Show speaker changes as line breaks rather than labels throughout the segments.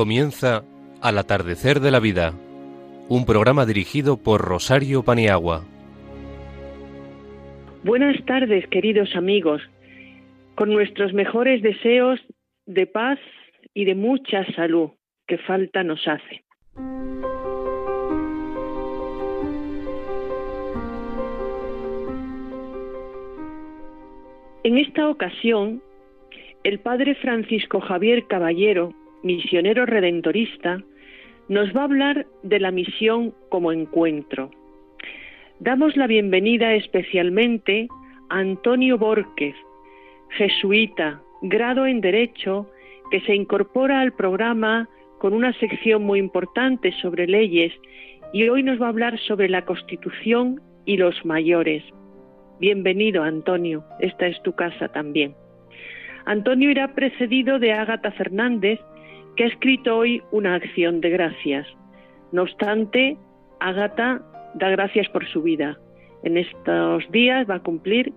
Comienza Al atardecer de la vida, un programa dirigido por Rosario Paniagua.
Buenas tardes, queridos amigos, con nuestros mejores deseos de paz y de mucha salud que falta nos hace. En esta ocasión, el padre Francisco Javier Caballero, misionero redentorista, nos va a hablar de la misión como encuentro. Damos la bienvenida especialmente a Antonio Borquez, jesuita, grado en Derecho, que se incorpora al programa con una sección muy importante sobre leyes y hoy nos va a hablar sobre la Constitución y los mayores. Bienvenido, Antonio. Esta es tu casa también. Antonio irá precedido de Ágata Fernández, que ha escrito hoy una acción de gracias. No obstante, Ágata da gracias por su vida. En estos días va a cumplir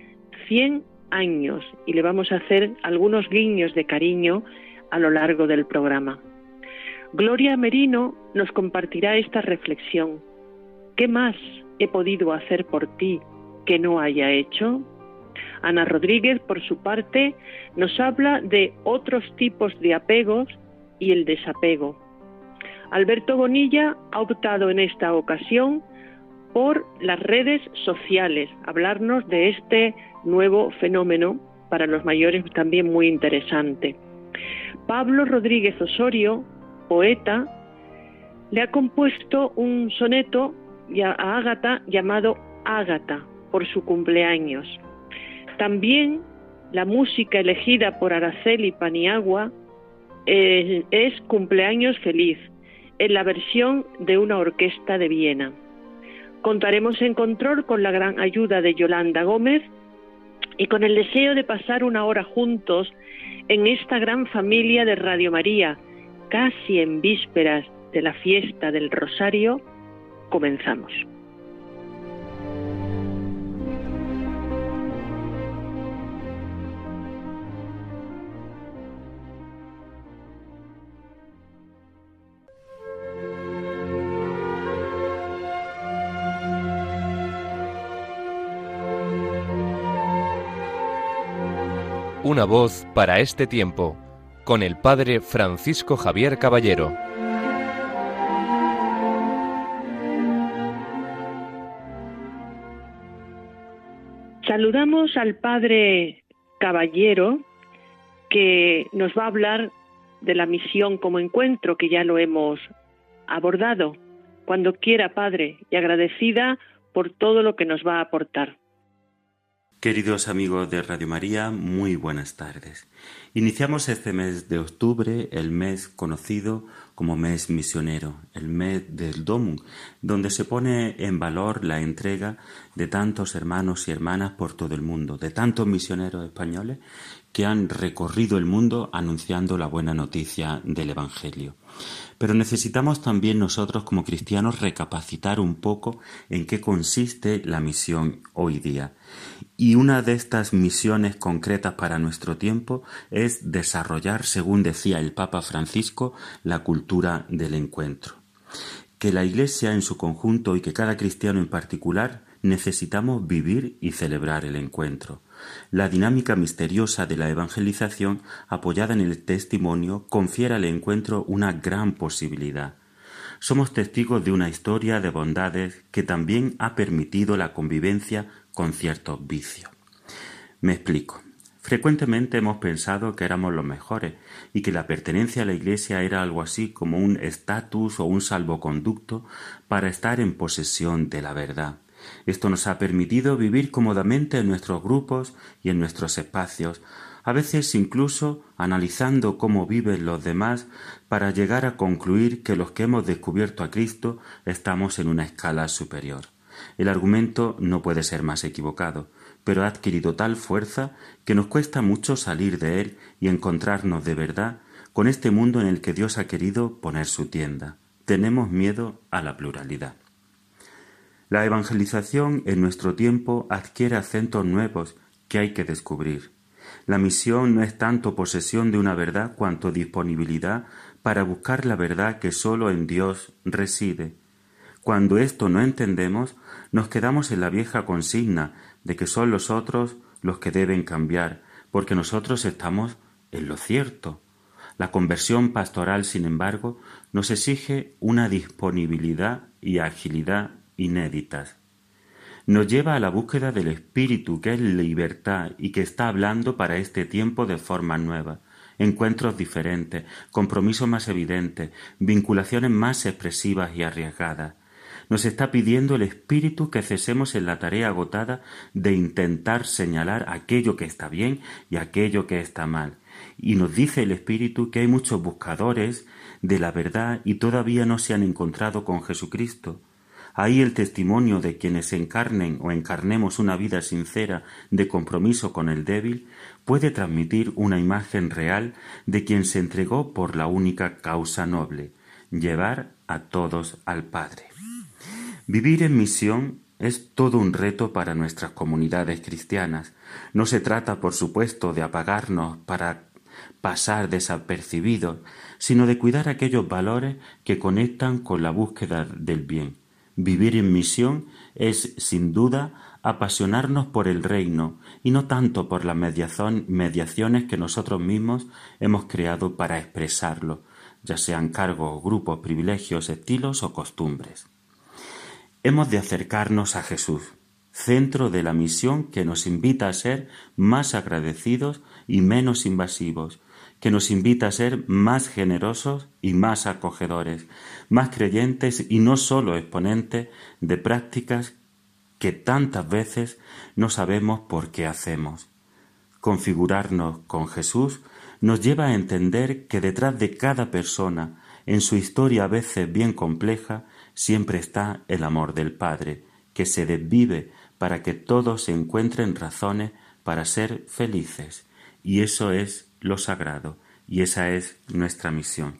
100 años y le vamos a hacer algunos guiños de cariño a lo largo del programa. Gloria Merino nos compartirá esta reflexión. ¿Qué más he podido hacer por ti que no haya hecho? Ana Rodríguez, por su parte, nos habla de otros tipos de apegos y el desapego. Alberto Bonilla ha optado en esta ocasión por las redes sociales, hablarnos de este nuevo fenómeno para los mayores también muy interesante. Pablo Rodríguez Osorio, poeta, le ha compuesto un soneto a Ágata llamado Ágata, por su cumpleaños. También la música elegida por Araceli Paniagua es Cumpleaños Feliz, en la versión de una orquesta de Viena. Contaremos en control con la gran ayuda de Yolanda Gómez y con el deseo de pasar una hora juntos en esta gran familia de Radio María, casi en vísperas de la fiesta del Rosario, comenzamos.
Una voz para este tiempo, con el Padre Francisco Javier Caballero.
Saludamos al Padre Caballero que nos va a hablar de la misión como encuentro, que ya lo hemos abordado. Cuando quiera, Padre, y agradecida por todo lo que nos va a aportar.
Queridos amigos de Radio María, muy buenas tardes. Iniciamos este mes de octubre, el mes conocido como mes misionero, el mes del Domum, donde se pone en valor la entrega de tantos hermanos y hermanas por todo el mundo, de tantos misioneros españoles que han recorrido el mundo anunciando la buena noticia del Evangelio. Pero necesitamos también nosotros como cristianos recapacitar un poco en qué consiste la misión hoy día. Y una de estas misiones concretas para nuestro tiempo es desarrollar, según decía el Papa Francisco, la cultura del encuentro. Que la Iglesia en su conjunto y que cada cristiano en particular necesitamos vivir y celebrar el encuentro. La dinámica misteriosa de la evangelización, apoyada en el testimonio, confiere al encuentro una gran posibilidad. Somos testigos de una historia de bondades que también ha permitido la convivencia con ciertos vicios. Me explico. Frecuentemente hemos pensado que éramos los mejores y que la pertenencia a la Iglesia era algo así como un estatus o un salvoconducto para estar en posesión de la verdad. Esto nos ha permitido vivir cómodamente en nuestros grupos y en nuestros espacios, a veces incluso analizando cómo viven los demás para llegar a concluir que los que hemos descubierto a Cristo estamos en una escala superior. El argumento no puede ser más equivocado, pero ha adquirido tal fuerza que nos cuesta mucho salir de él y encontrarnos de verdad con este mundo en el que Dios ha querido poner su tienda. Tenemos miedo a la pluralidad. La evangelización en nuestro tiempo adquiere acentos nuevos que hay que descubrir. La misión no es tanto posesión de una verdad cuanto disponibilidad para buscar la verdad que sólo en Dios reside. Cuando esto no entendemos, nos quedamos en la vieja consigna de que son los otros los que deben cambiar, porque nosotros estamos en lo cierto. La conversión pastoral, sin embargo, nos exige una disponibilidad y agilidad inéditas. Nos lleva a la búsqueda del espíritu que es libertad y que está hablando para este tiempo de forma nueva, encuentros diferentes, compromisos más evidentes, vinculaciones más expresivas y arriesgadas. Nos está pidiendo el Espíritu que cesemos en la tarea agotada de intentar señalar aquello que está bien y aquello que está mal. Y nos dice el Espíritu que hay muchos buscadores de la verdad y todavía no se han encontrado con Jesucristo. Ahí el testimonio de quienes encarnen o encarnemos una vida sincera de compromiso con el débil puede transmitir una imagen real de quien se entregó por la única causa noble, llevar a todos al Padre. Vivir en misión es todo un reto para nuestras comunidades cristianas. No se trata, por supuesto, de apagarnos para pasar desapercibidos, sino de cuidar aquellos valores que conectan con la búsqueda del bien. Vivir en misión es, sin duda, apasionarnos por el reino y no tanto por las mediaciones que nosotros mismos hemos creado para expresarlo, ya sean cargos, grupos, privilegios, estilos o costumbres. Hemos de acercarnos a Jesús, centro de la misión que nos invita a ser más agradecidos y menos invasivos, que nos invita a ser más generosos y más acogedores, más creyentes y no solo exponentes de prácticas que tantas veces no sabemos por qué hacemos. Configurarnos con Jesús nos lleva a entender que detrás de cada persona, en su historia a veces bien compleja, siempre está el amor del Padre, que se desvive para que todos encuentren razones para ser felices. Y eso es lo sagrado, y esa es nuestra misión.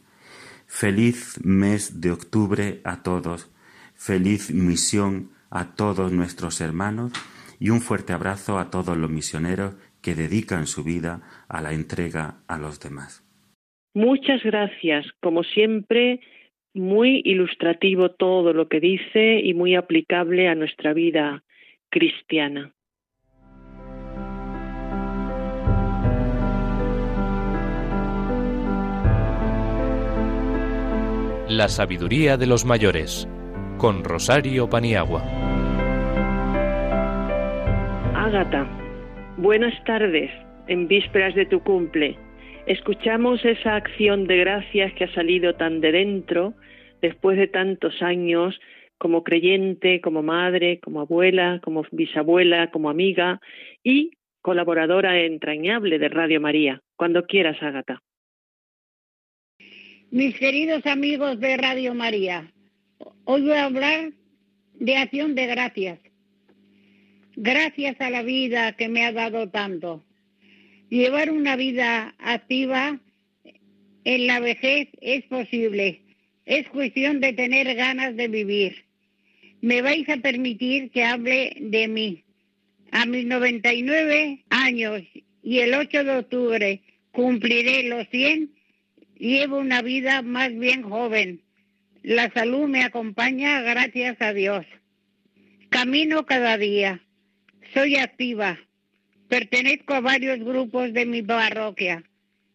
Feliz mes de octubre a todos, feliz misión a todos nuestros hermanos y un fuerte abrazo a todos los misioneros que dedican su vida a la entrega a los demás.
Muchas gracias. Como siempre, muy ilustrativo todo lo que dice y muy aplicable a nuestra vida cristiana.
La sabiduría de los mayores con Rosario Paniagua.
Ágata, buenas tardes en vísperas de tu cumple. Escuchamos esa acción de gracias que ha salido tan de dentro después de tantos años como creyente, como madre, como abuela, como bisabuela, como amiga y colaboradora entrañable de Radio María. Cuando quieras, Ágata.
Mis queridos amigos de Radio María, hoy voy a hablar de acción de gracias. Gracias a la vida que me ha dado tanto. Llevar una vida activa en la vejez es posible es cuestión de tener ganas de vivir. Me vais a permitir que hable de mí. A mis 99 años y el 8 de octubre cumpliré los 100, llevo una vida más bien joven. La salud me acompaña gracias a Dios. Camino cada día. Soy activa. Pertenezco a varios grupos de mi parroquia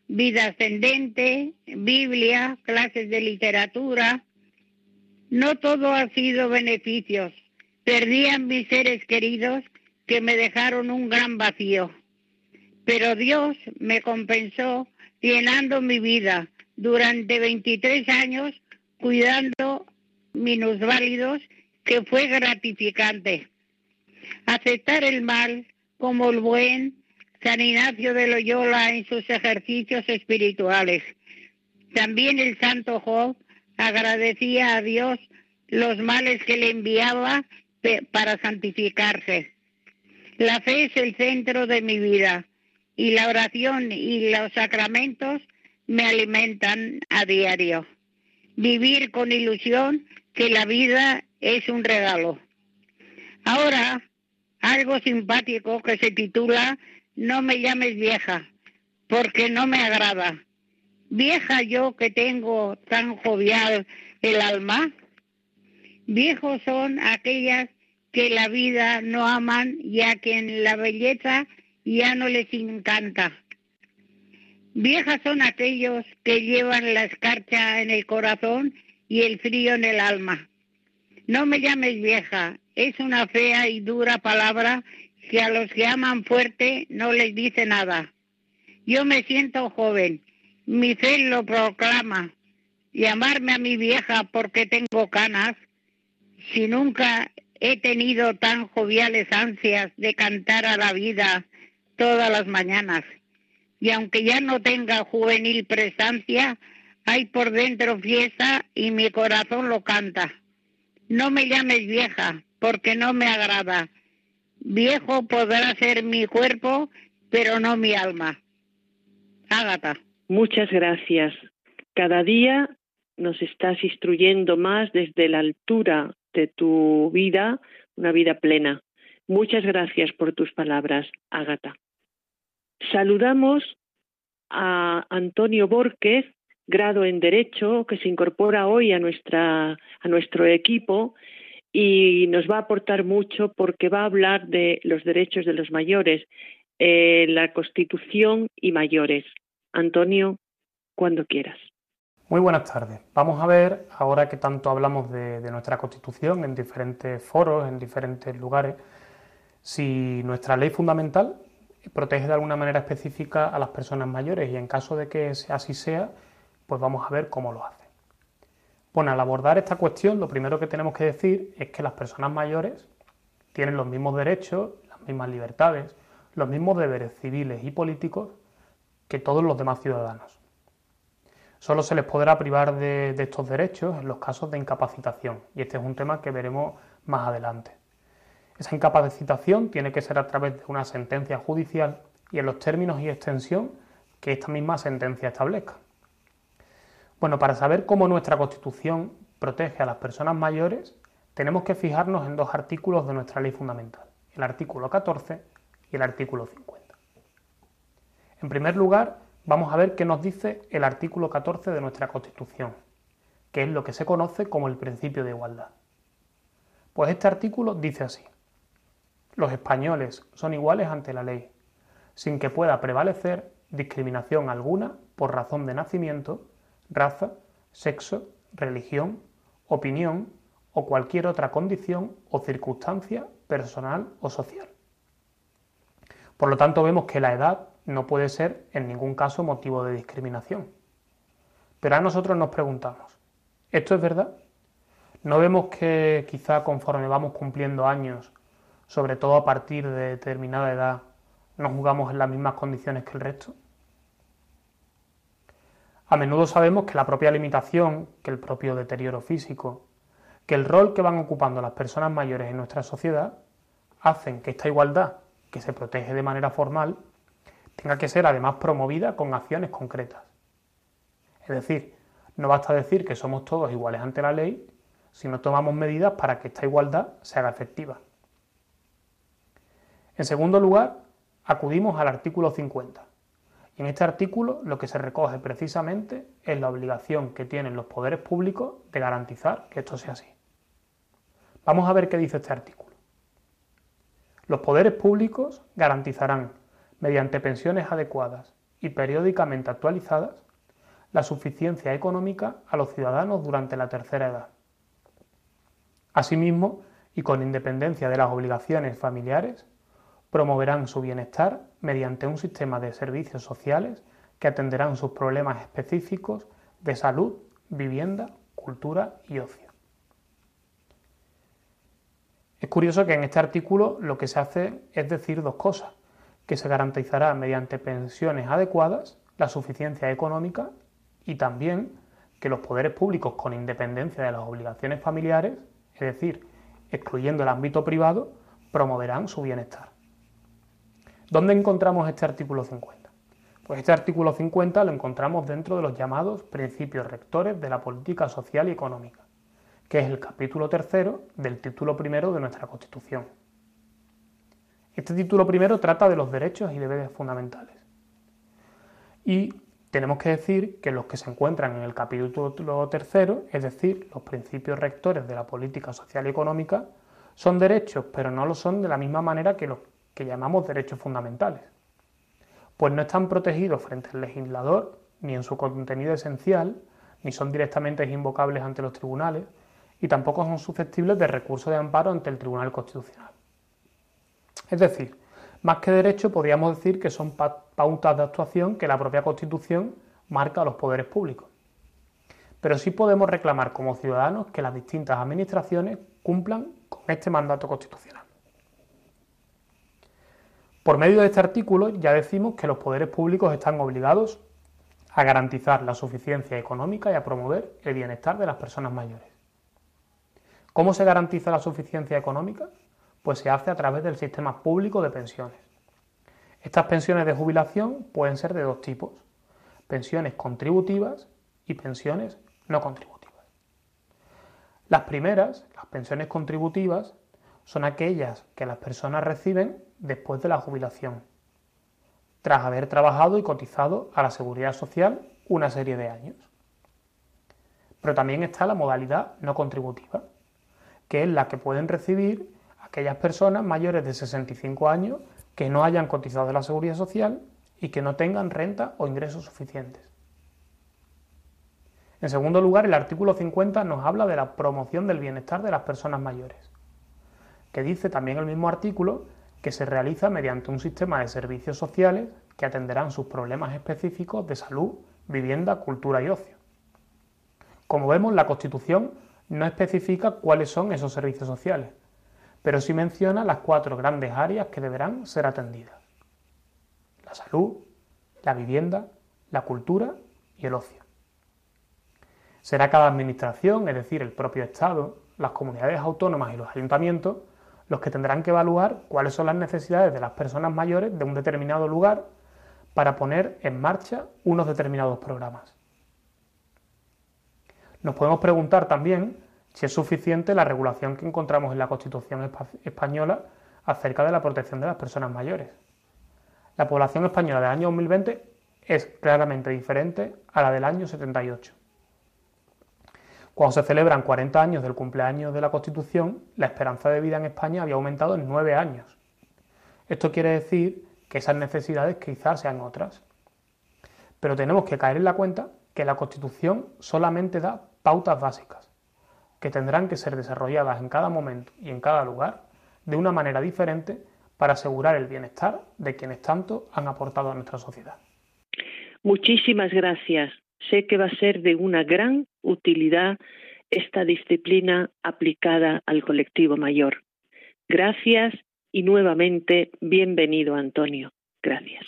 vida ascendente, Biblia, clases de literatura. No todo ha sido beneficios. Perdí mis seres queridos que me dejaron un gran vacío. Pero Dios me compensó llenando mi vida durante 23 años cuidando minusválidos que fue gratificante. Aceptar el mal como el buen San Ignacio de Loyola en sus ejercicios espirituales. También el santo Job agradecía a Dios los males que le enviaba para santificarse. La fe es el centro de mi vida y la oración y los sacramentos me alimentan a diario. Vivir con ilusión que la vida es un regalo. Ahora, algo simpático que se titula no me llames vieja, porque no me agrada. Vieja yo que tengo tan jovial el alma. Viejos son aquellas que la vida no aman y a quien la belleza ya no les encanta. Viejas son aquellos que llevan la escarcha en el corazón y el frío en el alma. No me llames vieja, es una fea y dura palabra que a los que aman fuerte no les dice nada. Yo me siento joven, mi fe lo proclama. Llamarme a mi vieja porque tengo canas, si nunca he tenido tan joviales ansias de cantar a la vida todas las mañanas. Y aunque ya no tenga juvenil presencia, hay por dentro fiesta y mi corazón lo canta. No me llames vieja, porque no me agrada. Viejo podrá ser mi cuerpo, pero no mi alma. Ágata.
Muchas gracias. Cada día nos estás instruyendo más desde la altura de tu vida, una vida plena. Muchas gracias por tus palabras, Ágata. Saludamos a Antonio Borquez, grado en Derecho, que se incorpora hoy a, nuestra, a nuestro equipo y nos va a aportar mucho porque va a hablar de los derechos de los mayores, eh, la Constitución y mayores. Antonio, cuando quieras.
Muy buenas tardes. Vamos a ver, ahora que tanto hablamos de, nuestra Constitución en diferentes foros, en diferentes lugares, si nuestra ley fundamental protege de alguna manera específica a las personas mayores y en caso de que así sea, pues vamos a ver cómo lo hace. Bueno, al abordar esta cuestión, lo primero que tenemos que decir es que las personas mayores tienen los mismos derechos, las mismas libertades, los mismos deberes civiles y políticos que todos los demás ciudadanos. Solo se les podrá privar de, estos derechos en los casos de incapacitación, y este es un tema que veremos más adelante. Esa incapacitación tiene que ser a través de una sentencia judicial y en los términos y extensión que esta misma sentencia establezca. Bueno, para saber cómo nuestra Constitución protege a las personas mayores, tenemos que fijarnos en dos artículos de nuestra ley fundamental, el artículo 14 y el artículo 50. En primer lugar, vamos a ver qué nos dice el artículo 14 de nuestra Constitución, que es lo que se conoce como el principio de igualdad. Pues este artículo dice así, los españoles son iguales ante la ley, sin que pueda prevalecer discriminación alguna por razón de nacimiento, raza, sexo, religión, opinión o cualquier otra condición o circunstancia personal o social. Por lo tanto, vemos que la edad no puede ser en ningún caso motivo de discriminación. Pero a nosotros nos preguntamos, ¿esto es verdad? ¿No vemos que quizá conforme vamos cumpliendo años, sobre todo a partir de determinada edad, nos jugamos en las mismas condiciones que el resto? A menudo sabemos que la propia limitación, que el propio deterioro físico, que el rol que van ocupando las personas mayores en nuestra sociedad, hacen que esta igualdad, que se protege de manera formal, tenga que ser además promovida con acciones concretas. Es decir, no basta decir que somos todos iguales ante la ley si no tomamos medidas para que esta igualdad se haga efectiva. En segundo lugar, acudimos al artículo 50. Y en este artículo lo que se recoge precisamente es la obligación que tienen los poderes públicos de garantizar que esto sea así. Vamos a ver qué dice este artículo. Los poderes públicos garantizarán mediante pensiones adecuadas y periódicamente actualizadas, la suficiencia económica a los ciudadanos durante la tercera edad. Asimismo, y con independencia de las obligaciones familiares, promoverán su bienestar mediante un sistema de servicios sociales que atenderán sus problemas específicos de salud, vivienda, cultura y ocio. Es curioso que en este artículo lo que se hace es decir dos cosas que se garantizará mediante pensiones adecuadas la suficiencia económica y también que los poderes públicos, con independencia de las obligaciones familiares, es decir, excluyendo el ámbito privado, promoverán su bienestar. ¿Dónde encontramos este artículo 50? Pues este artículo 50 lo encontramos dentro de los llamados principios rectores de la política social y económica, que es el capítulo tercero del título primero de nuestra Constitución. Este título primero trata de los derechos y deberes fundamentales. Y tenemos que decir que los que se encuentran en el capítulo tercero, es decir, los principios rectores de la política social y económica, son derechos, pero no lo son de la misma manera que los que llamamos derechos fundamentales, pues no están protegidos frente al legislador ni en su contenido esencial, ni son directamente invocables ante los tribunales, y tampoco son susceptibles de recurso de amparo ante el Tribunal Constitucional. Es decir, más que derecho, podríamos decir que son pautas de actuación que la propia Constitución marca a los poderes públicos. Pero sí podemos reclamar como ciudadanos que las distintas administraciones cumplan con este mandato constitucional. Por medio de este artículo ya decimos que los poderes públicos están obligados a garantizar la suficiencia económica y a promover el bienestar de las personas mayores. ¿Cómo se garantiza la suficiencia económica? Pues se hace a través del sistema público de pensiones. Estas pensiones de jubilación pueden ser de dos tipos, pensiones contributivas y pensiones no contributivas. Las primeras, las pensiones contributivas, son aquellas que las personas reciben después de la jubilación, tras haber trabajado y cotizado a la seguridad social una serie de años. Pero también está la modalidad no contributiva, que es la que pueden recibir aquellas personas mayores de 65 años que no hayan cotizado a la seguridad social y que no tengan renta o ingresos suficientes. En segundo lugar, el artículo 50 nos habla de la promoción del bienestar de las personas mayores, que dice también el mismo artículo que se realiza mediante un sistema de servicios sociales que atenderán sus problemas específicos de salud, vivienda, cultura y ocio. Como vemos, la Constitución no especifica cuáles son esos servicios sociales, pero sí menciona las cuatro grandes áreas que deberán ser atendidas. La salud, la vivienda, la cultura y el ocio. Será cada administración, es decir, el propio Estado, las comunidades autónomas y los ayuntamientos, los que tendrán que evaluar cuáles son las necesidades de las personas mayores de un determinado lugar para poner en marcha unos determinados programas. Nos podemos preguntar también si es suficiente la regulación que encontramos en la Constitución española acerca de la protección de las personas mayores. La población española del año 2020 es claramente diferente a la del año 78. Cuando se celebran 40 años del cumpleaños de la Constitución, la esperanza de vida en España había aumentado en 9 años. Esto quiere decir que esas necesidades quizás sean otras. Pero tenemos que caer en la cuenta que la Constitución solamente da pautas básicas, que tendrán que ser desarrolladas en cada momento y en cada lugar de una manera diferente para asegurar el bienestar de quienes tanto han aportado a nuestra sociedad.
Muchísimas gracias. Sé que va a ser de una gran utilidad esta disciplina aplicada al colectivo mayor. Gracias y nuevamente bienvenido, Antonio. Gracias.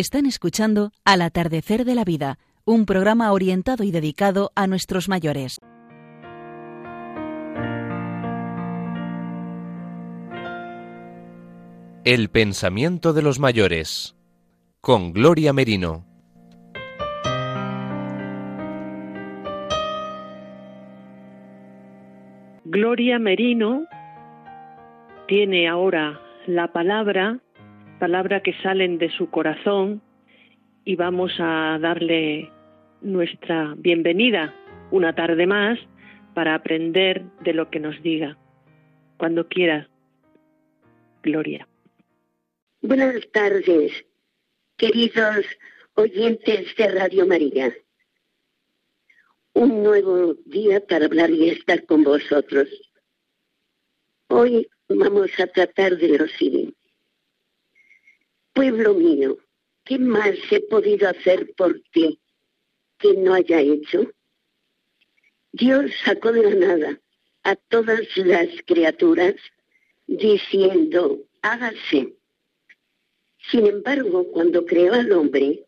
Están escuchando Al atardecer de la vida, un programa orientado y dedicado a nuestros mayores.
El pensamiento de los mayores con Gloria Merino.
Gloria Merino tiene ahora la palabra palabra que salen de su corazón y vamos a darle nuestra bienvenida una tarde más para aprender de lo que nos diga. Cuando quiera, Gloria.
Buenas tardes, queridos oyentes de Radio María. Un nuevo día para hablar y estar con vosotros. Hoy vamos a tratar de lo siguiente Pueblo mío, ¿qué más he podido hacer por ti que no haya hecho? Dios sacó de la nada a todas las criaturas diciendo, hágase. Sin embargo, cuando creó al hombre,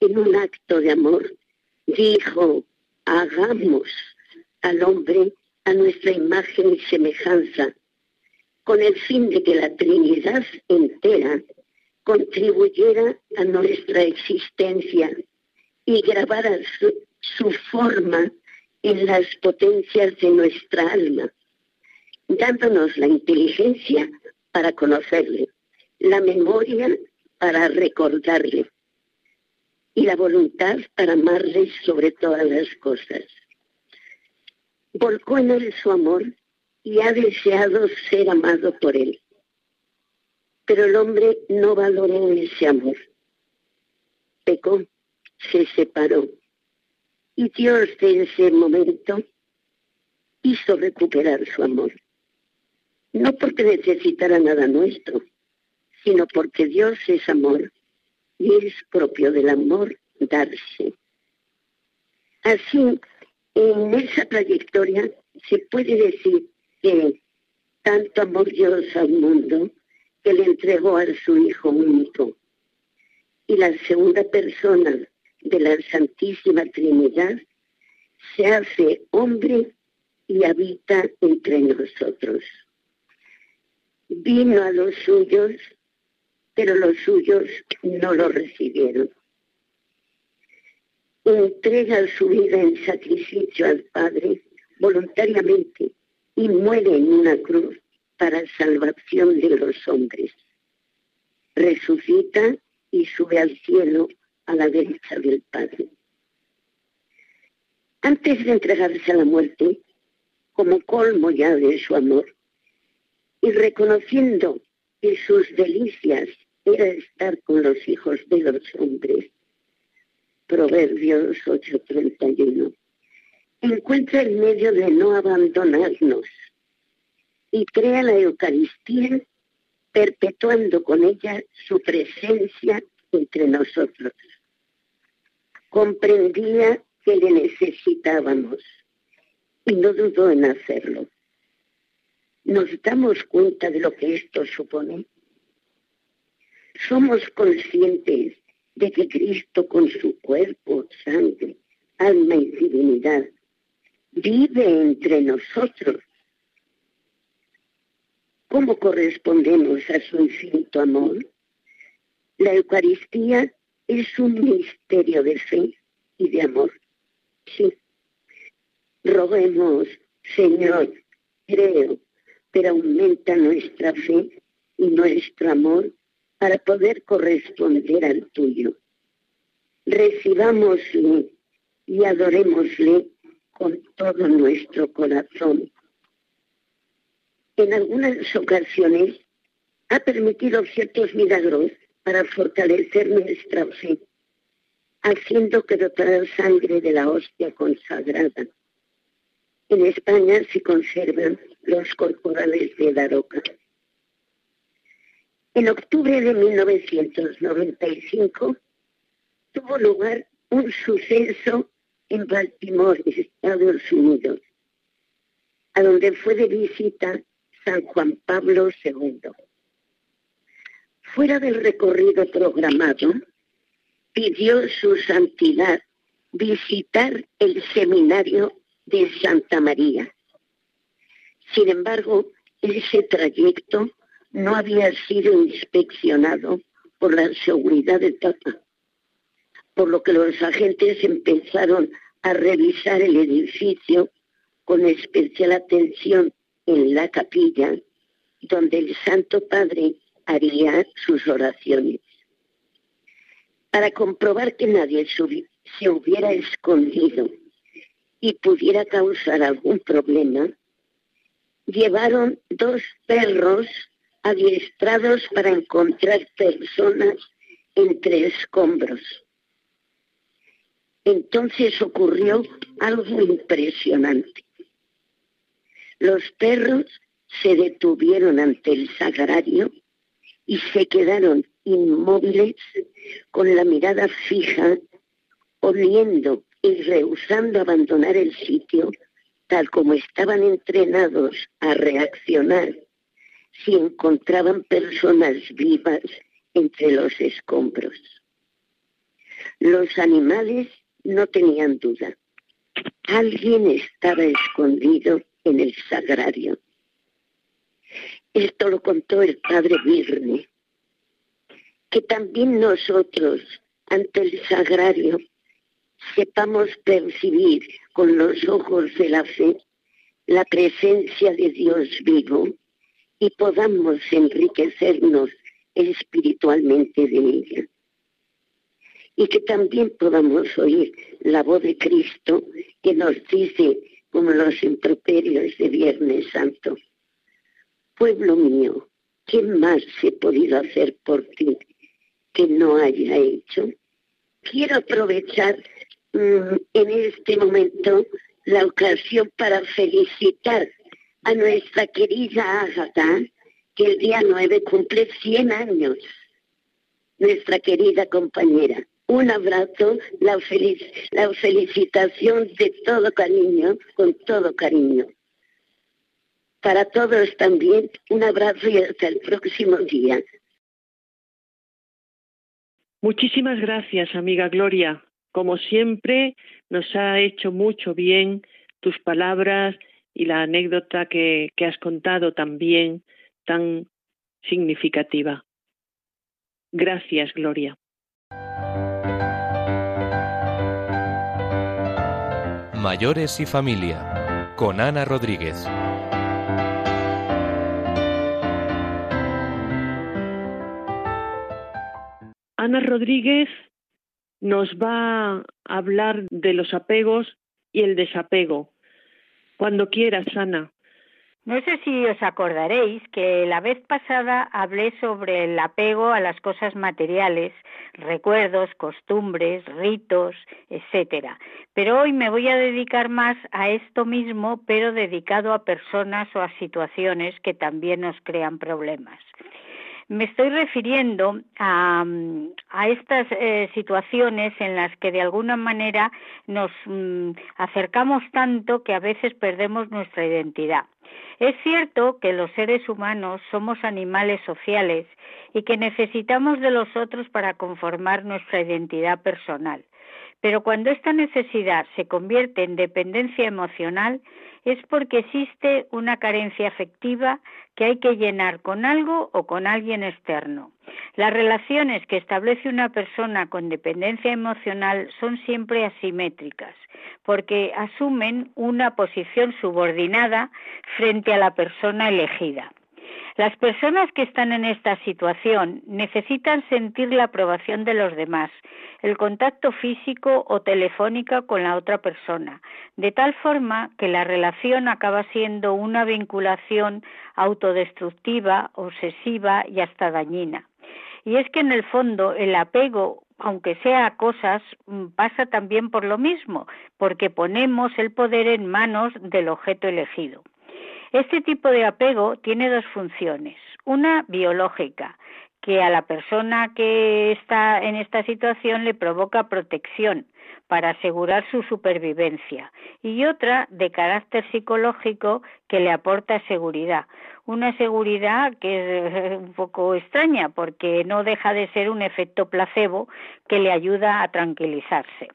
en un acto de amor, dijo, hagamos al hombre a nuestra imagen y semejanza, con el fin de que la Trinidad entera contribuyera a nuestra existencia y grabara su, forma en las potencias de nuestra alma, dándonos la inteligencia para conocerle, la memoria para recordarle y la voluntad para amarle sobre todas las cosas. Volcó en él su amor y ha deseado ser amado por él. Pero el hombre no valoró ese amor. Pecó, se separó y Dios de ese momento hizo recuperar su amor. No porque necesitara nada nuestro, sino porque Dios es amor y es propio del amor darse. Así, en esa trayectoria se puede decir que tanto amor Dios al mundo que le entregó a su Hijo único. Y la segunda persona de la Santísima Trinidad se hace hombre y habita entre nosotros. Vino a los suyos, pero los suyos no lo recibieron. Entrega su vida en sacrificio al Padre voluntariamente y muere en una cruz para salvación de los hombres. Resucita y sube al cielo a la derecha del Padre. Antes de entregarse a la muerte, como colmo ya de su amor, y reconociendo que sus delicias era estar con los hijos de los hombres, Proverbios 8:31, encuentra el medio de no abandonarnos y crea la Eucaristía perpetuando con ella su presencia entre nosotros comprendía que le necesitábamos y no dudó en hacerlo. ¿Nos damos cuenta de lo que esto supone? Somos conscientes de que Cristo con su cuerpo, sangre, alma y divinidad vive entre nosotros. ¿Cómo correspondemos a su infinito amor? La Eucaristía es un misterio de fe y de amor. Sí. Roguemos, Señor, creo, pero aumenta nuestra fe y nuestro amor para poder corresponder al tuyo. Recibámosle y adorémosle con todo nuestro corazón. En algunas ocasiones ha permitido ciertos milagros para fortalecer nuestra fe, haciendo que brotar sangre de la hostia consagrada. En España se conservan los corporales de la roca. En octubre de 1995 tuvo lugar un suceso en Baltimore, Estados Unidos, a donde fue de visita San Juan Pablo II fuera del recorrido programado, pidió su santidad visitar el seminario de Santa María. Sin embargo, ese trayecto no había sido inspeccionado por la seguridad del Papa, por lo que los agentes empezaron a revisar el edificio con especial atención en la capilla, donde el Santo Padre haría sus oraciones. Para comprobar que nadie se hubiera escondido y pudiera causar algún problema, llevaron dos perros adiestrados para encontrar personas entre escombros. Entonces ocurrió algo impresionante. Los perros se detuvieron ante el sagrario y se quedaron inmóviles, con la mirada fija, oliendo y rehusando abandonar el sitio, tal como estaban entrenados a reaccionar si encontraban personas vivas entre los escombros. Los animales no tenían duda. Alguien estaba escondido en el sagrario. Esto lo contó el padre Virne, que también nosotros, ante el sagrario, sepamos percibir con los ojos de la fe la presencia de Dios vivo y podamos enriquecernos espiritualmente de ella. Y que también podamos oír la voz de Cristo que nos dice, como los improperios de Viernes Santo, pueblo mío, ¿qué más he podido hacer por ti que no haya hecho? Quiero aprovechar mm, en este momento la ocasión para felicitar a nuestra querida Agatha, que el día 9 cumple 100 años, nuestra querida compañera. Un abrazo, la, la felicitación de todo cariño, con todo cariño. Para todos también, un abrazo y hasta el próximo día.
Muchísimas gracias, amiga Gloria. Como siempre, nos ha hecho mucho bien tus palabras y la anécdota que, que has contado también tan significativa. Gracias, Gloria.
Mayores y familia, con Ana Rodríguez.
Ana Rodríguez nos va a hablar de los apegos y el desapego. Cuando quieras, Ana.
No sé si os acordaréis que la vez pasada hablé sobre el apego a las cosas materiales, recuerdos, costumbres, ritos, etcétera. Pero hoy me voy a dedicar más a esto mismo, pero dedicado a personas o a situaciones que también nos crean problemas. Me estoy refiriendo a, estas eh, situaciones en las que de alguna manera nos mm, acercamos tanto que a veces perdemos nuestra identidad. Es cierto que los seres humanos somos animales sociales y que necesitamos de los otros para conformar nuestra identidad personal. Pero cuando esta necesidad se convierte en dependencia emocional, es porque existe una carencia afectiva que hay que llenar con algo o con alguien externo. Las relaciones que establece una persona con dependencia emocional son siempre asimétricas, porque asumen una posición subordinada frente a la persona elegida. Las personas que están en esta situación necesitan sentir la aprobación de los demás, el contacto físico o telefónica con la otra persona, de tal forma que la relación acaba siendo una vinculación autodestructiva, obsesiva y hasta dañina. Y es que en el fondo el apego aunque sea a cosas, mm, pasa también por lo mismo, porque ponemos el poder en manos del objeto elegido. Este tipo de apego tiene dos funciones. Una biológica, que a la persona que está en esta situación le provoca protección para asegurar su supervivencia y otra de carácter psicológico que le aporta seguridad. Una seguridad que es un poco extraña porque no deja de ser un efecto placebo que le ayuda a tranquilizarse.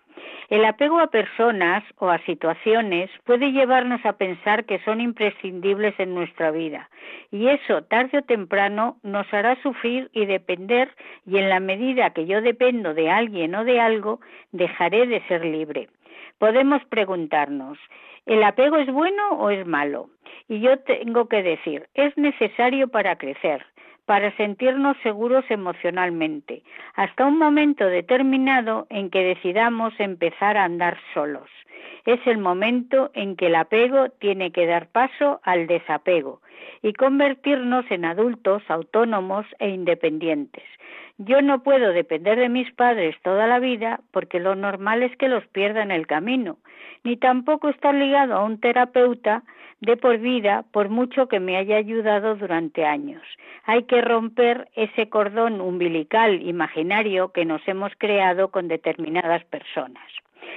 El apego a personas o a situaciones puede llevarnos a pensar que son imprescindibles en nuestra vida y eso tarde o temprano nos hará sufrir y depender y en la medida que yo dependo de alguien o de algo dejaré de ser libre. Podemos preguntarnos, ¿el apego es bueno o es malo? Y yo tengo que decir, es necesario para crecer, para sentirnos seguros emocionalmente, hasta un momento determinado en que decidamos empezar a andar solos. Es el momento en que el apego tiene que dar paso al desapego y convertirnos en adultos autónomos e independientes. Yo no puedo depender de mis padres toda la vida porque lo normal es que los pierda en el camino, ni tampoco estar ligado a un terapeuta de por vida por mucho que me haya ayudado durante años. Hay que romper ese cordón umbilical imaginario que nos hemos creado con determinadas personas.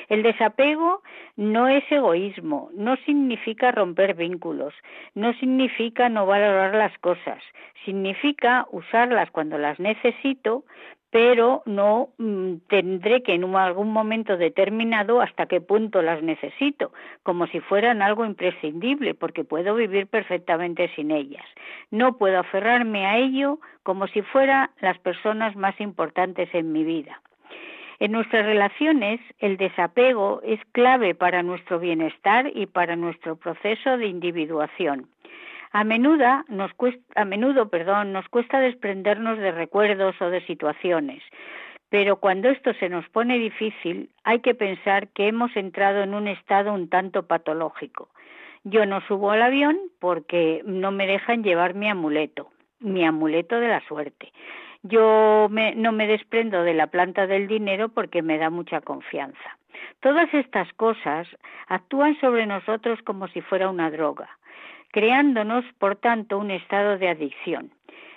El desapego no es egoísmo, no significa romper vínculos, no significa no valorar las cosas, significa usarlas cuando las necesito, pero no mm, tendré que en algún momento determinado hasta qué punto las necesito, como si fueran algo imprescindible, porque puedo vivir perfectamente sin ellas. No puedo aferrarme a ello como si fueran las personas más importantes en mi vida. En nuestras relaciones, el desapego es clave para nuestro bienestar y para nuestro proceso de individuación. A menudo, nos cuesta, a menudo nos cuesta desprendernos de recuerdos o de situaciones, pero cuando esto se nos pone difícil, hay que pensar que hemos entrado en un estado un tanto patológico. Yo no subo al avión porque no me dejan llevar mi amuleto, mi amuleto de la suerte. Yo no me desprendo de la planta del dinero porque me da mucha confianza. Todas estas cosas actúan sobre nosotros como si fuera una droga, creándonos, por tanto, un estado de adicción.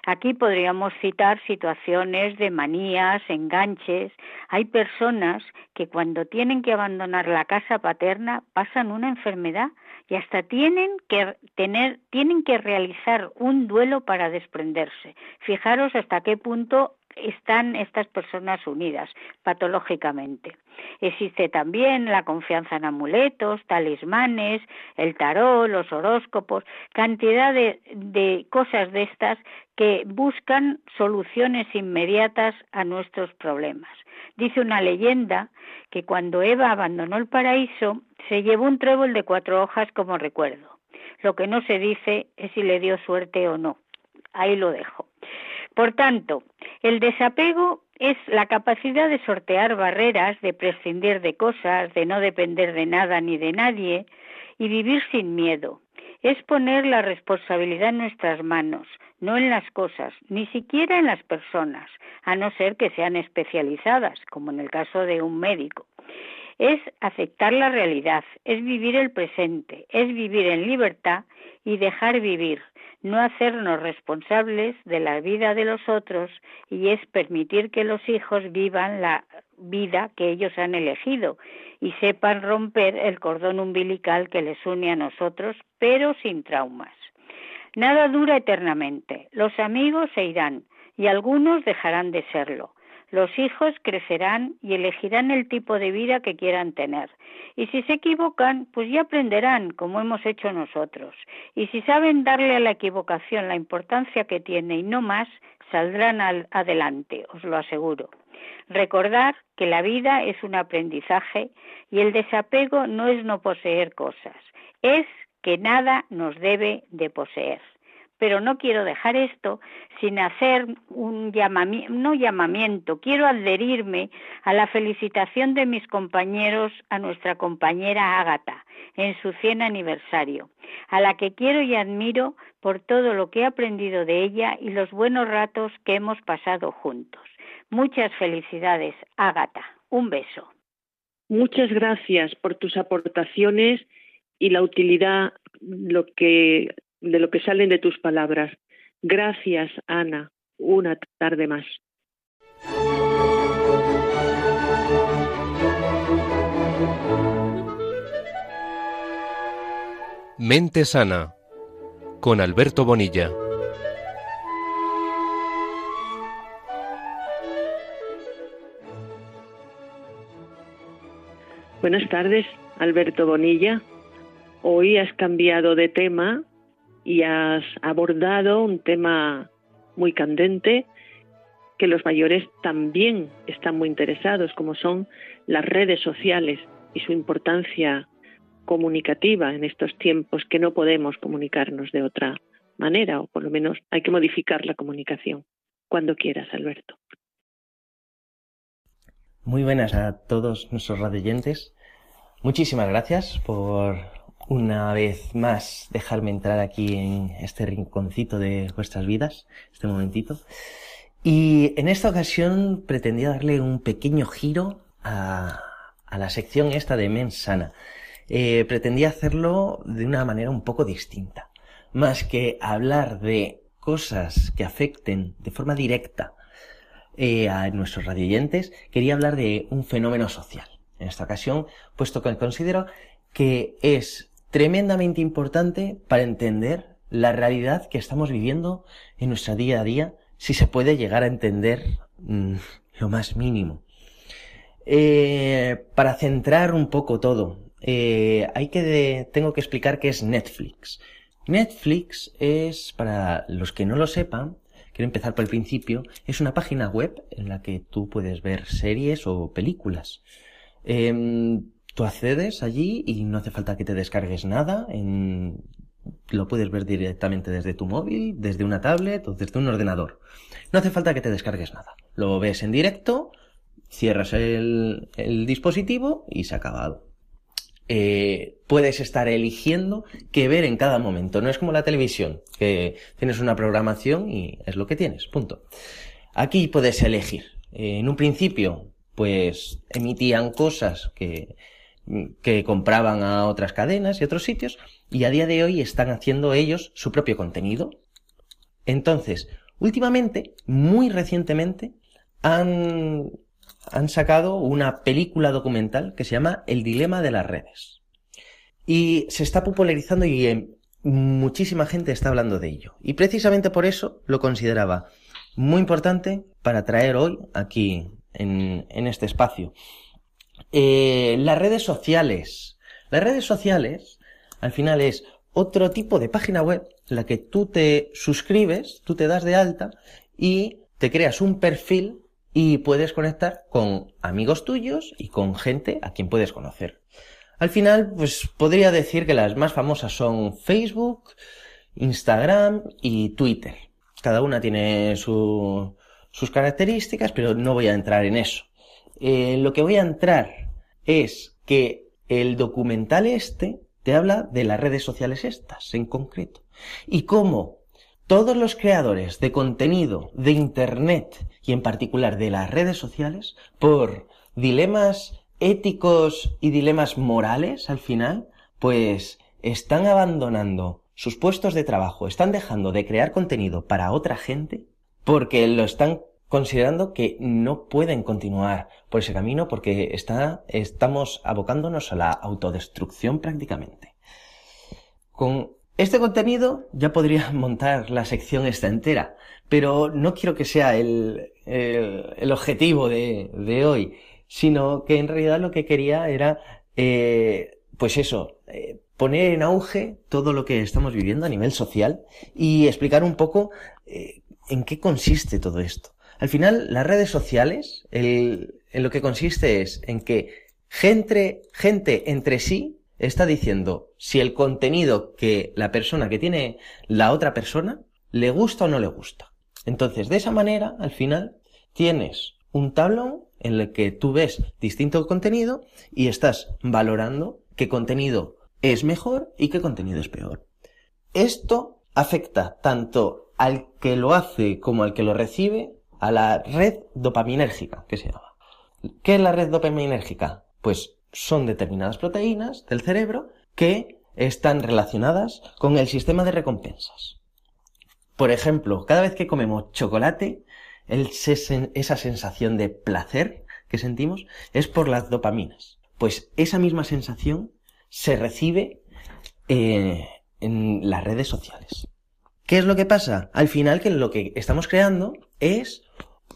Aquí podríamos citar situaciones de manías, enganches. Hay personas que cuando tienen que abandonar la casa paterna pasan una enfermedad y hasta tienen que tener, tienen que realizar un duelo para desprenderse. Fijaros hasta qué punto están estas personas unidas patológicamente. Existe también la confianza en amuletos, talismanes, el tarot, los horóscopos, cantidad de, de cosas de estas que buscan soluciones inmediatas a nuestros problemas. Dice una leyenda que cuando Eva abandonó el paraíso, se llevó un trébol de cuatro hojas como recuerdo. Lo que no se dice es si le dio suerte o no. Ahí lo dejo. Por tanto, el desapego es la capacidad de sortear barreras, de prescindir de cosas, de no depender de nada ni de nadie y vivir sin miedo. Es poner la responsabilidad en nuestras manos, no en las cosas, ni siquiera en las personas, a no ser que sean especializadas, como en el caso de un médico. Es aceptar la realidad, es vivir el presente, es vivir en libertad y dejar vivir, no hacernos responsables de la vida de los otros y es permitir que los hijos vivan la vida que ellos han elegido y sepan romper el cordón umbilical que les une a nosotros, pero sin traumas. Nada dura eternamente. Los amigos se irán y algunos dejarán de serlo. Los hijos crecerán y elegirán el tipo de vida que quieran tener. Y si se equivocan, pues ya aprenderán, como hemos hecho nosotros. Y si saben darle a la equivocación la importancia que tiene y no más, saldrán al adelante, os lo aseguro. Recordar que la vida es un aprendizaje y el desapego no es no poseer cosas, es que nada nos debe de poseer. Pero no quiero dejar esto sin hacer un llamamiento, llamamiento, quiero adherirme a la felicitación de mis compañeros a nuestra compañera Ágata en su 100 aniversario, a la que quiero y admiro por todo lo que he aprendido de ella y los buenos ratos que hemos pasado juntos. Muchas felicidades, Ágata. Un beso.
Muchas gracias por tus aportaciones y la utilidad lo que, de lo que salen de tus palabras. Gracias, Ana, una tarde más.
Mente Sana con Alberto Bonilla.
Buenas tardes, Alberto Bonilla. Hoy has cambiado de tema y has abordado un tema muy candente que los mayores también están muy interesados, como son las redes sociales y su importancia comunicativa en estos tiempos que no podemos comunicarnos de otra manera, o por lo menos hay que modificar la comunicación. Cuando quieras, Alberto.
Muy buenas a todos nuestros radioyentes Muchísimas gracias por una vez más dejarme entrar aquí en este rinconcito de vuestras vidas, este momentito. Y en esta ocasión pretendía darle un pequeño giro a, la sección esta de Mensana. Eh, pretendía hacerlo de una manera un poco distinta. Más que hablar de cosas que afecten de forma directa eh, a nuestros radioyentes, quería hablar de un fenómeno social. En esta ocasión, puesto que considero que es tremendamente importante para entender la realidad que estamos viviendo en nuestro día a día, si se puede llegar a entender mm, lo más mínimo. Eh, para centrar un poco todo, eh, hay que tengo que explicar qué es Netflix. Netflix es, para los que no lo sepan, quiero empezar por el principio, es una página web en la que tú puedes ver series o películas. Em, tú accedes allí y no hace falta que te descargues nada, lo puedes ver directamente desde tu móvil, desde una tablet o desde un ordenador. No hace falta que te descargues nada. Lo ves en directo, cierras el, dispositivo y se ha acabado. Eh, puedes estar eligiendo qué ver en cada momento. No es como la televisión, que tienes una programación y es lo que tienes, punto. Aquí puedes elegir. en un principio, pues emitían cosas que, que compraban a otras cadenas y otros sitios, y a día de hoy están haciendo ellos su propio contenido. Entonces, últimamente, muy recientemente, han han sacado una película documental que se llama El dilema de las redes. Y se está popularizando y eh, muchísima gente está hablando de ello. Y precisamente por eso lo consideraba muy importante para traer hoy aquí en, este espacio. Eh, las redes sociales. Las redes sociales, al final, es otro tipo de página web en la que tú te suscribes, tú te das de alta y te creas un perfil y puedes conectar con amigos tuyos y con gente a quien puedes conocer. Al final, pues podría decir que las más famosas son Facebook, Instagram y Twitter. Cada una tiene sus características, pero no voy a entrar en eso. Eh, lo que voy a entrar es que el documental este te habla de las redes sociales estas en concreto. Y cómo todos los creadores de contenido de Internet y en particular de las redes sociales, por dilemas éticos y dilemas morales al final, pues están abandonando sus puestos de trabajo, están dejando de crear contenido para otra gente porque lo están considerando que no pueden continuar por ese camino porque está, estamos abocándonos a la autodestrucción prácticamente. Con este contenido ya podría montar la sección esta entera, pero no quiero que sea el, el, objetivo de, de, hoy, sino que en realidad lo que quería era, eh, pues eso, eh, poner en auge todo lo que estamos viviendo a nivel social y explicar un poco eh, en qué consiste todo esto. Al final, las redes sociales, el, en lo que consiste es en que gente, gente entre sí está diciendo si el contenido que la persona que tiene la otra persona le gusta o no le gusta. Entonces, de esa manera, al final, tienes un tablón en el que tú ves distinto contenido y estás valorando qué contenido es mejor y qué contenido es peor. Esto afecta tanto al que lo hace como al que lo recibe a la red dopaminérgica, que se llama. ¿Qué es la red dopaminérgica? Pues son determinadas proteínas del cerebro que están relacionadas con el sistema de recompensas. Por ejemplo, cada vez que comemos chocolate, esa sensación de placer que sentimos es por las dopaminas. Pues esa misma sensación se recibe eh, en las redes sociales. ¿Qué es lo que pasa? Al final que lo que estamos creando es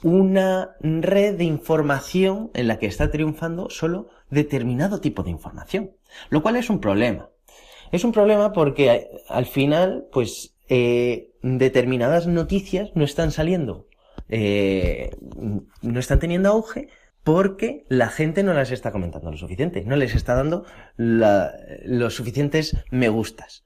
una red de información en la que está triunfando solo determinado tipo de información, lo cual es un problema. Es un problema porque eh, al final, pues, eh, determinadas noticias no están saliendo, eh, no están teniendo auge porque la gente no las está comentando lo suficiente, no les está dando los suficientes me gustas.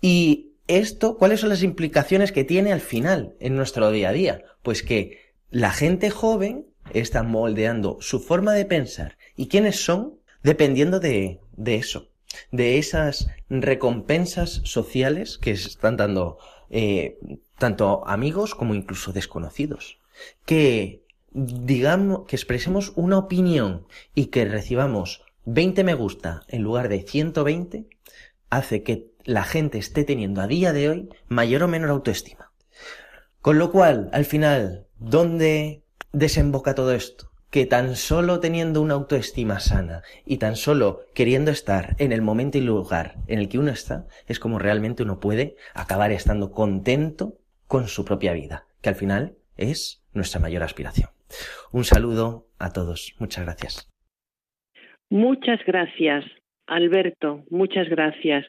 Y esto, ¿cuáles son las implicaciones que tiene al final en nuestro día a día? Pues que la gente joven está moldeando su forma de pensar y quiénes son dependiendo de, de eso, de esas recompensas sociales que se están dando eh, tanto amigos como incluso desconocidos. Que digamos, que expresemos una opinión y que recibamos 20 me gusta en lugar de 120 hace que la gente esté teniendo a día de hoy mayor o menor autoestima. Con lo cual, al final, ¿dónde desemboca todo esto? Que tan solo teniendo una autoestima sana y tan solo queriendo estar en el momento y lugar en el que uno está, es como realmente uno puede acabar estando contento con su propia vida, que al final es nuestra mayor aspiración. Un saludo a todos. Muchas gracias.
Muchas gracias, Alberto. Muchas gracias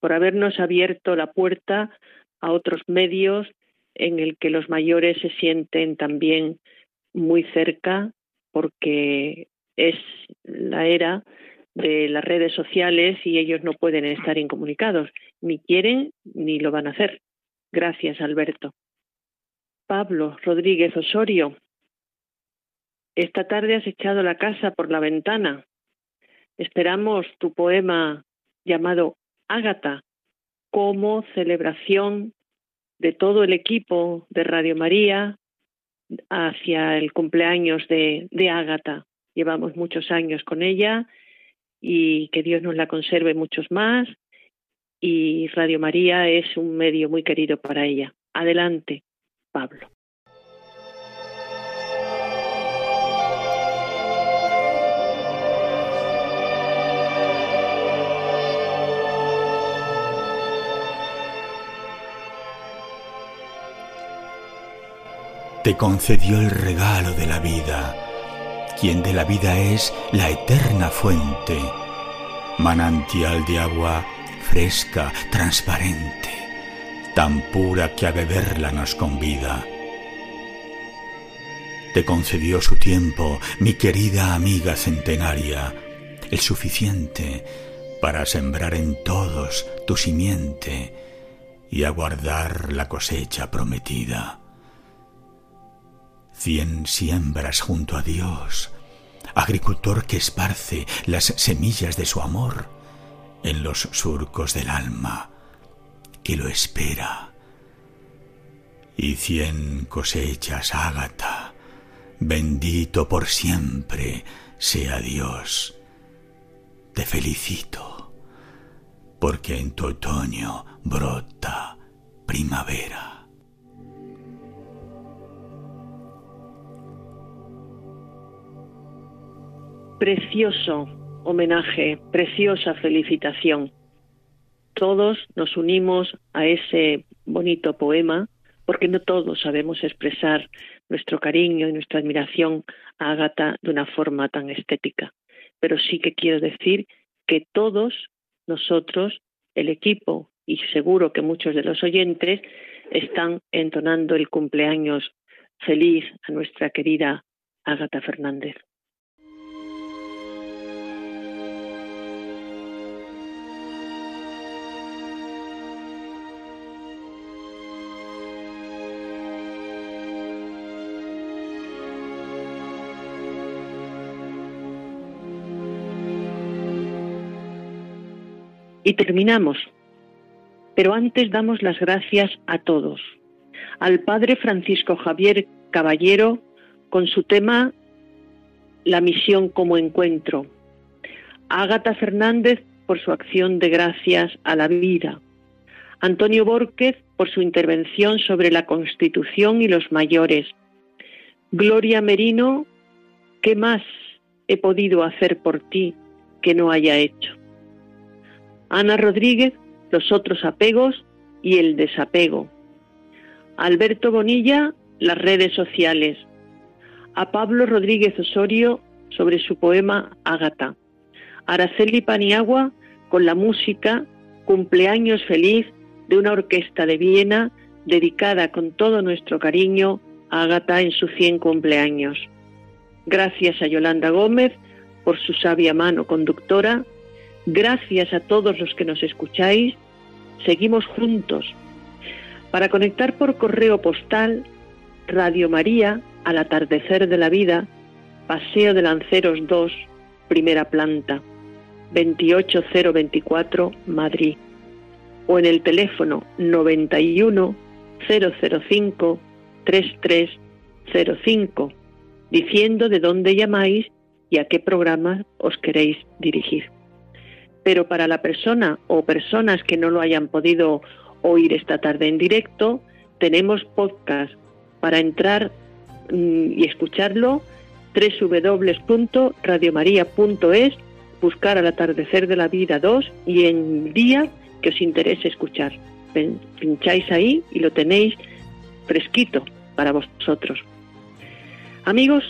por habernos abierto la puerta a otros medios en el que los mayores se sienten también muy cerca porque es la era de las redes sociales y ellos no pueden estar incomunicados, ni quieren ni lo van a hacer. Gracias, Alberto. Pablo Rodríguez Osorio, esta tarde has echado la casa por la ventana. Esperamos tu poema llamado Ágata como celebración de todo el equipo de Radio María hacia el cumpleaños de, de Ágata. Llevamos muchos años con ella y que Dios nos la conserve muchos más. Y Radio María es un medio muy querido para ella. Adelante, Pablo.
Te concedió el regalo de la vida, quien de la vida es la eterna fuente, manantial de agua fresca, transparente, tan pura que a beberla nos convida. Te concedió su tiempo, mi querida amiga centenaria, el suficiente para sembrar en todos tu simiente y aguardar la cosecha prometida cien siembras junto a Dios, agricultor que esparce las semillas de su amor en los surcos del alma que lo espera. Y cien cosechas, Ágata, bendito por siempre sea Dios. Te felicito, porque en tu otoño brota primavera.
Precioso homenaje, preciosa felicitación. Todos nos unimos a ese bonito poema porque no todos sabemos expresar nuestro cariño y nuestra admiración a Agatha de una forma tan estética. Pero sí que quiero decir que todos nosotros, el equipo y seguro que muchos de los oyentes, están entonando el cumpleaños feliz a nuestra querida Ágata Fernández. Y terminamos. Pero antes damos las gracias a todos. Al padre Francisco Javier Caballero con su tema La misión como encuentro. A Ágata Fernández por su acción de gracias a la vida. Antonio Borquez por su intervención sobre la Constitución y los mayores. Gloria Merino, ¿qué más he podido hacer por ti que no haya hecho? Ana Rodríguez, los otros apegos y el desapego. Alberto Bonilla, las redes sociales. A Pablo Rodríguez Osorio sobre su poema Ágata. Araceli Paniagua con la música Cumpleaños Feliz de una orquesta de Viena dedicada con todo nuestro cariño a Ágata en su 100 cumpleaños. Gracias a Yolanda Gómez por su sabia mano conductora Gracias a todos los que nos escucháis. Seguimos juntos. Para conectar por correo postal, Radio María, al atardecer de la vida, Paseo de Lanceros 2, primera planta, 28024, Madrid, o en el teléfono 91 005 3305, diciendo de dónde llamáis y a qué programa os queréis dirigir. Pero para la persona o personas que no lo hayan podido oír esta tarde en directo, tenemos podcast para entrar mm, y escucharlo www.radiomaria.es, buscar al atardecer de la vida 2 y en día que os interese escuchar. Pincháis ahí y lo tenéis fresquito para vosotros. Amigos,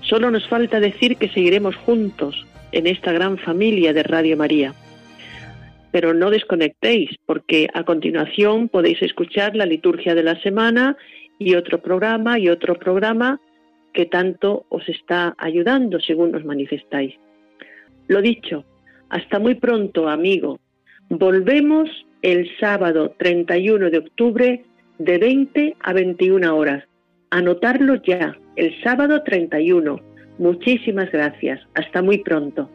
solo nos falta decir que seguiremos juntos en esta gran familia de Radio María. Pero no desconectéis, porque a continuación podéis escuchar la liturgia de la semana y otro programa y otro programa que tanto os está ayudando según nos manifestáis. Lo dicho, hasta muy pronto, amigo. Volvemos el sábado 31 de octubre de 20 a 21 horas. Anotarlo ya, el sábado 31. Muchísimas gracias. Hasta muy pronto.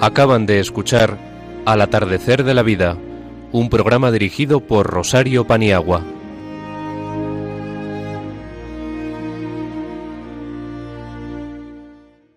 Acaban de escuchar Al atardecer de la vida, un programa dirigido por Rosario Paniagua.